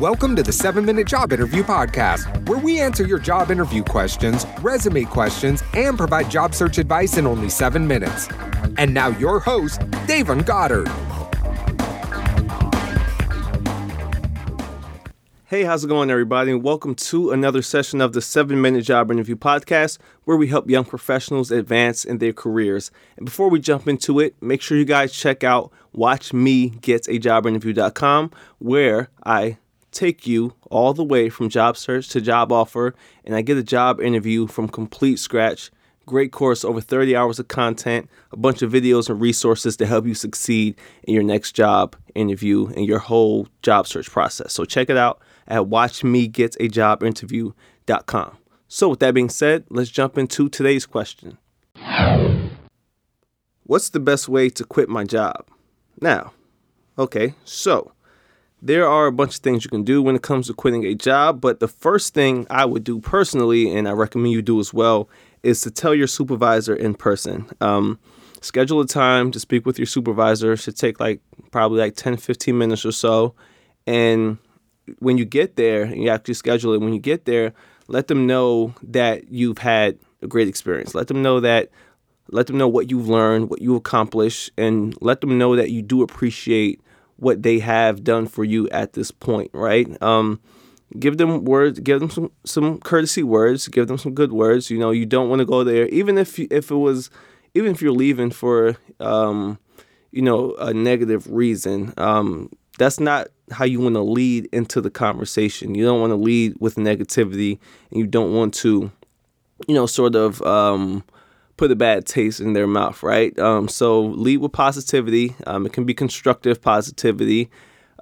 Welcome to the 7 Minute Job Interview Podcast, where we answer your job interview questions, resume questions, and provide job search advice in only 7 minutes. And now, your host, Davon Goddard. Hey, how's it going, everybody? Welcome to another session of the 7 Minute Job Interview Podcast, where we help young professionals advance in their careers. And before we jump into it, make sure you guys check out WatchMeGetAJobInterview.com, where I take you all the way from job search to job offer, and I get a job interview from complete scratch. Great course, over 30 hours of content, a bunch of videos and resources to help you succeed in your next job interview and your whole job search process. So check it out at watchmegetajobinterview.com. So, with that being said, let's jump into today's question What's the best way to quit my job? Now, okay, so there are a bunch of things you can do when it comes to quitting a job, but the first thing I would do personally, and I recommend you do as well, is to tell your supervisor in person. Um, schedule a time to speak with your supervisor. It should take like probably like 10, 15 minutes or so. And when you get there, you actually schedule it. When you get there, let them know that you've had a great experience. Let them know that, let them know what you've learned, what you accomplished, and let them know that you do appreciate what they have done for you at this point, right? Um, give them words, give them some some courtesy words, give them some good words. You know, you don't want to go there, even if you, if it was, even if you're leaving for, um, you know, a negative reason. Um, that's not how you want to lead into the conversation. You don't want to lead with negativity, and you don't want to, you know, sort of. Um, put a bad taste in their mouth, right? Um, so lead with positivity. Um, it can be constructive positivity,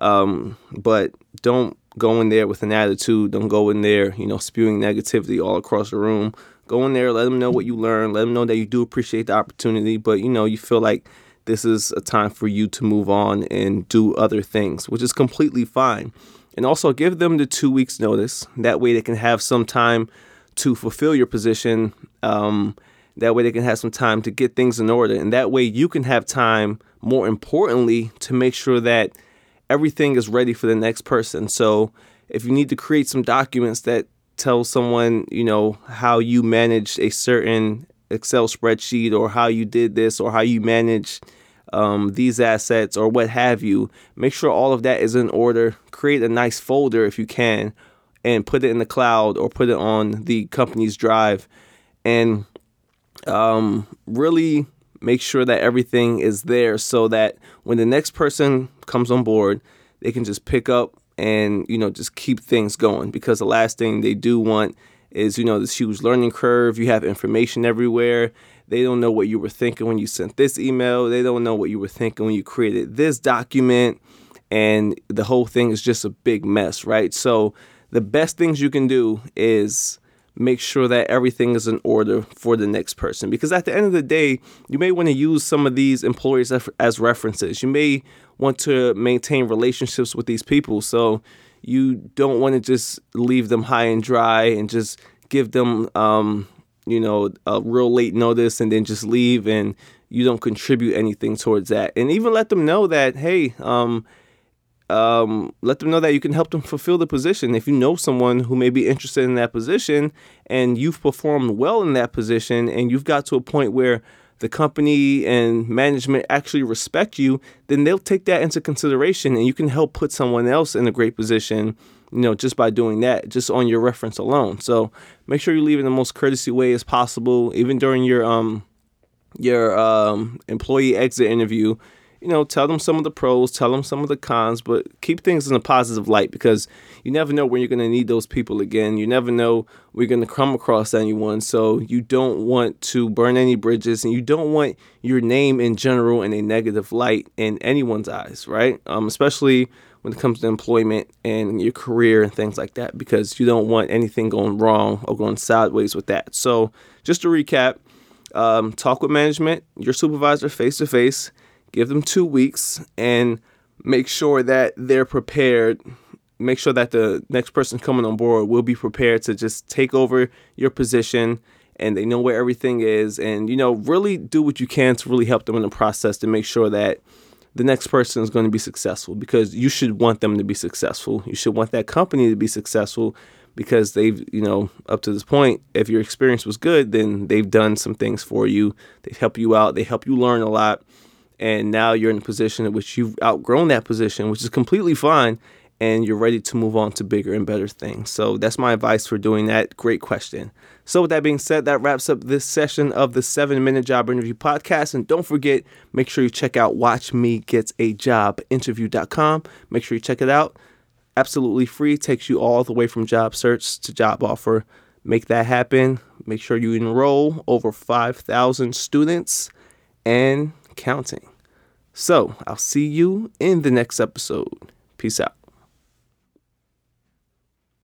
um, but don't go in there with an attitude. Don't go in there, you know, spewing negativity all across the room. Go in there, let them know what you learned. Let them know that you do appreciate the opportunity, but you know, you feel like this is a time for you to move on and do other things, which is completely fine. And also give them the two weeks notice. That way they can have some time to fulfill your position. Um, that way they can have some time to get things in order. And that way you can have time, more importantly, to make sure that everything is ready for the next person. So if you need to create some documents that tell someone, you know, how you managed a certain Excel spreadsheet or how you did this or how you manage um, these assets or what have you, make sure all of that is in order. Create a nice folder if you can and put it in the cloud or put it on the company's drive. And um, really make sure that everything is there so that when the next person comes on board, they can just pick up and you know just keep things going. Because the last thing they do want is you know this huge learning curve. You have information everywhere. They don't know what you were thinking when you sent this email. They don't know what you were thinking when you created this document. And the whole thing is just a big mess right? So the best things you can do is make sure that everything is in order for the next person. Because at the end of the day, you may want to use some of these employees as references. You may want to maintain relationships with these people. So you don't want to just leave them high and dry and just give them, um, you know, a real late notice and then just leave and you don't contribute anything towards that. And even let them know that, hey, um, um, let them know that you can help them fulfill the position. If you know someone who may be interested in that position and you've performed well in that position and you've got to a point where the company and management actually respect you, then they'll take that into consideration and you can help put someone else in a great position, you know, just by doing that, just on your reference alone. So make sure you leave in the most courtesy way as possible, even during your um your um employee exit interview you know, tell them some of the pros, tell them some of the cons, but keep things in a positive light because you never know when you're going to need those people again. You never know you're going to come across anyone. So you don't want to burn any bridges and you don't want your name in general in a negative light in anyone's eyes, right? Um, especially when it comes to employment and your career and things like that because you don't want anything going wrong or going sideways with that. So just to recap, um, talk with management, your supervisor face to face give them two weeks and make sure that they're prepared make sure that the next person coming on board will be prepared to just take over your position and they know where everything is and you know really do what you can to really help them in the process to make sure that the next person is going to be successful because you should want them to be successful. You should want that company to be successful because they've, you know, up to this point, if your experience was good, then they've done some things for you. They help you out, they help you learn a lot. And now you're in a position in which you've outgrown that position, which is completely fine and you're ready to move on to bigger and better things. So that's my advice for doing that. Great question. So, with that being said, that wraps up this session of the seven minute job interview podcast. And don't forget, make sure you check out watchmegetsajobinterview.com. Make sure you check it out. Absolutely free, takes you all the way from job search to job offer. Make that happen. Make sure you enroll over 5,000 students and counting. So, I'll see you in the next episode. Peace out.